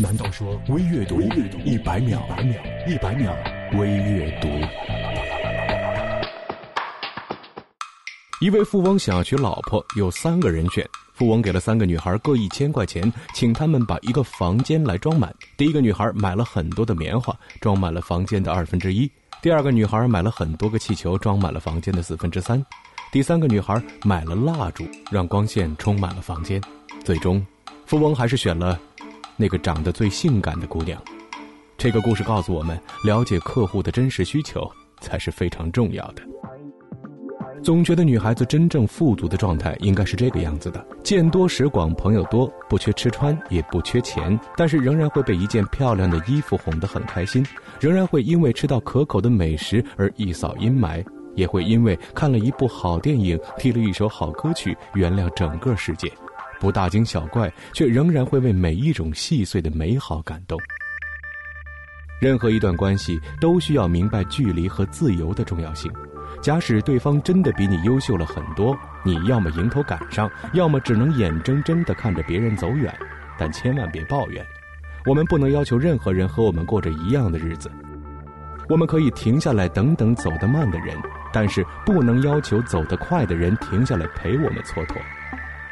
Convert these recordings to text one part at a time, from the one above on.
难道说微阅读一百秒？一百秒微阅读。一位富翁想要娶老婆，有三个人选。富翁给了三个女孩各一千块钱，请他们把一个房间来装满。第一个女孩买了很多的棉花，装满了房间的二分之一；第二个女孩买了很多个气球，装满了房间的四分之三；第三个女孩买了蜡烛，让光线充满了房间。最终，富翁还是选了那个长得最性感的姑娘。这个故事告诉我们，了解客户的真实需求才是非常重要的。总觉得女孩子真正富足的状态应该是这个样子的：见多识广，朋友多，不缺吃穿，也不缺钱，但是仍然会被一件漂亮的衣服哄得很开心，仍然会因为吃到可口的美食而一扫阴霾，也会因为看了一部好电影、听了一首好歌曲原谅整个世界，不大惊小怪，却仍然会为每一种细碎的美好感动。任何一段关系都需要明白距离和自由的重要性。假使对方真的比你优秀了很多，你要么迎头赶上，要么只能眼睁睁地看着别人走远。但千万别抱怨，我们不能要求任何人和我们过着一样的日子。我们可以停下来等等走得慢的人，但是不能要求走得快的人停下来陪我们蹉跎。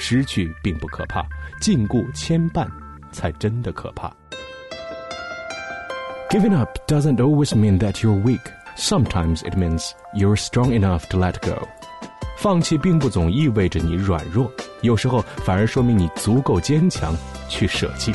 失去并不可怕，禁锢牵绊才真的可怕。Giving up doesn't always mean that you're weak. Sometimes it means you're strong enough to let go。放弃并不总意味着你软弱，有时候反而说明你足够坚强去舍弃。